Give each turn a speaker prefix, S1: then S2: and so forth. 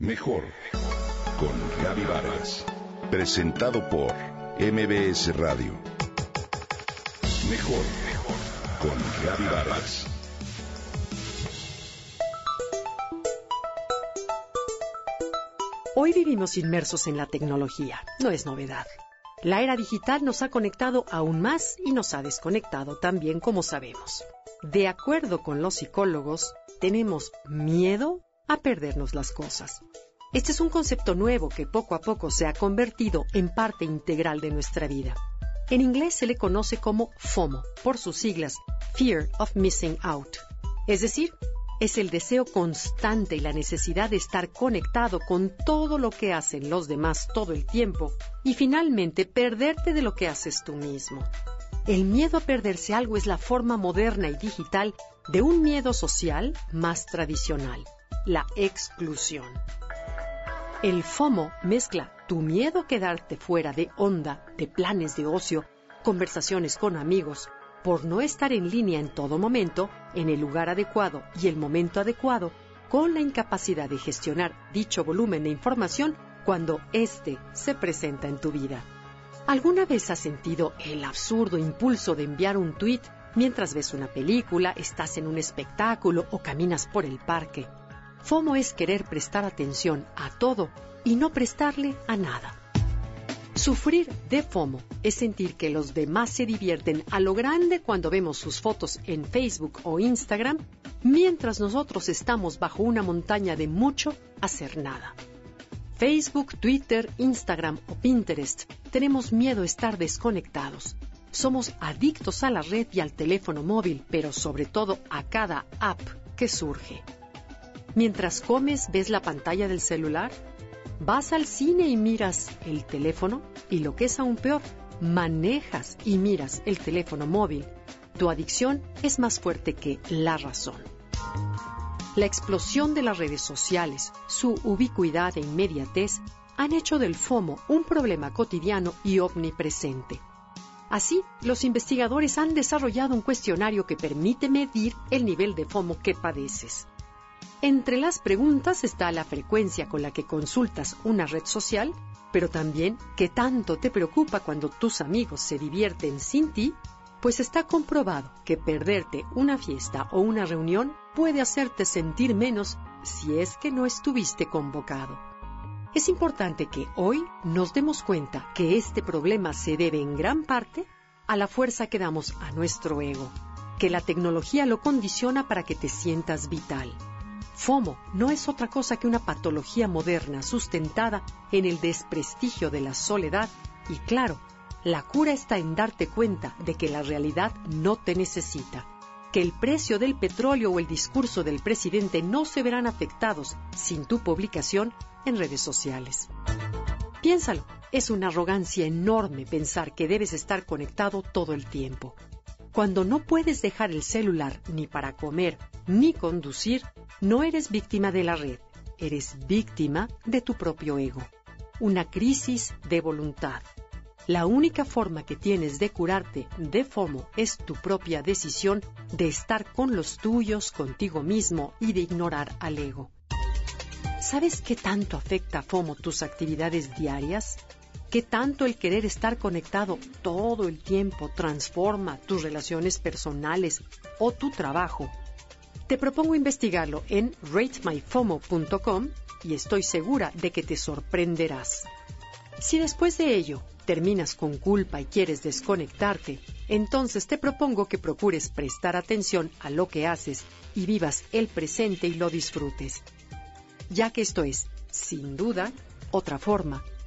S1: Mejor con Gaby Vargas. Presentado por MBS Radio. Mejor con Gaby Vargas.
S2: Hoy vivimos inmersos en la tecnología, no es novedad. La era digital nos ha conectado aún más y nos ha desconectado también como sabemos. De acuerdo con los psicólogos, tenemos miedo a perdernos las cosas. Este es un concepto nuevo que poco a poco se ha convertido en parte integral de nuestra vida. En inglés se le conoce como FOMO, por sus siglas Fear of Missing Out. Es decir, es el deseo constante y la necesidad de estar conectado con todo lo que hacen los demás todo el tiempo y finalmente perderte de lo que haces tú mismo. El miedo a perderse algo es la forma moderna y digital de un miedo social más tradicional la exclusión. El FOMO mezcla tu miedo a quedarte fuera de onda, de planes de ocio, conversaciones con amigos, por no estar en línea en todo momento, en el lugar adecuado y el momento adecuado, con la incapacidad de gestionar dicho volumen de información cuando éste se presenta en tu vida. ¿Alguna vez has sentido el absurdo impulso de enviar un tuit mientras ves una película, estás en un espectáculo o caminas por el parque? FOMO es querer prestar atención a todo y no prestarle a nada. Sufrir de FOMO es sentir que los demás se divierten a lo grande cuando vemos sus fotos en Facebook o Instagram, mientras nosotros estamos bajo una montaña de mucho hacer nada. Facebook, Twitter, Instagram o Pinterest tenemos miedo a estar desconectados. Somos adictos a la red y al teléfono móvil, pero sobre todo a cada app que surge. Mientras comes, ves la pantalla del celular. Vas al cine y miras el teléfono. Y lo que es aún peor, manejas y miras el teléfono móvil. Tu adicción es más fuerte que la razón. La explosión de las redes sociales, su ubicuidad e inmediatez han hecho del FOMO un problema cotidiano y omnipresente. Así, los investigadores han desarrollado un cuestionario que permite medir el nivel de FOMO que padeces. Entre las preguntas está la frecuencia con la que consultas una red social, pero también qué tanto te preocupa cuando tus amigos se divierten sin ti, pues está comprobado que perderte una fiesta o una reunión puede hacerte sentir menos si es que no estuviste convocado. Es importante que hoy nos demos cuenta que este problema se debe en gran parte a la fuerza que damos a nuestro ego, que la tecnología lo condiciona para que te sientas vital FOMO no es otra cosa que una patología moderna sustentada en el desprestigio de la soledad y claro, la cura está en darte cuenta de que la realidad no te necesita, que el precio del petróleo o el discurso del presidente no se verán afectados sin tu publicación en redes sociales. Piénsalo, es una arrogancia enorme pensar que debes estar conectado todo el tiempo. Cuando no puedes dejar el celular ni para comer ni conducir, no eres víctima de la red, eres víctima de tu propio ego. Una crisis de voluntad. La única forma que tienes de curarte de FOMO es tu propia decisión de estar con los tuyos, contigo mismo y de ignorar al ego. ¿Sabes qué tanto afecta FOMO tus actividades diarias? ¿Qué tanto el querer estar conectado todo el tiempo transforma tus relaciones personales o tu trabajo? Te propongo investigarlo en ratemyfomo.com y estoy segura de que te sorprenderás. Si después de ello terminas con culpa y quieres desconectarte, entonces te propongo que procures prestar atención a lo que haces y vivas el presente y lo disfrutes, ya que esto es, sin duda, otra forma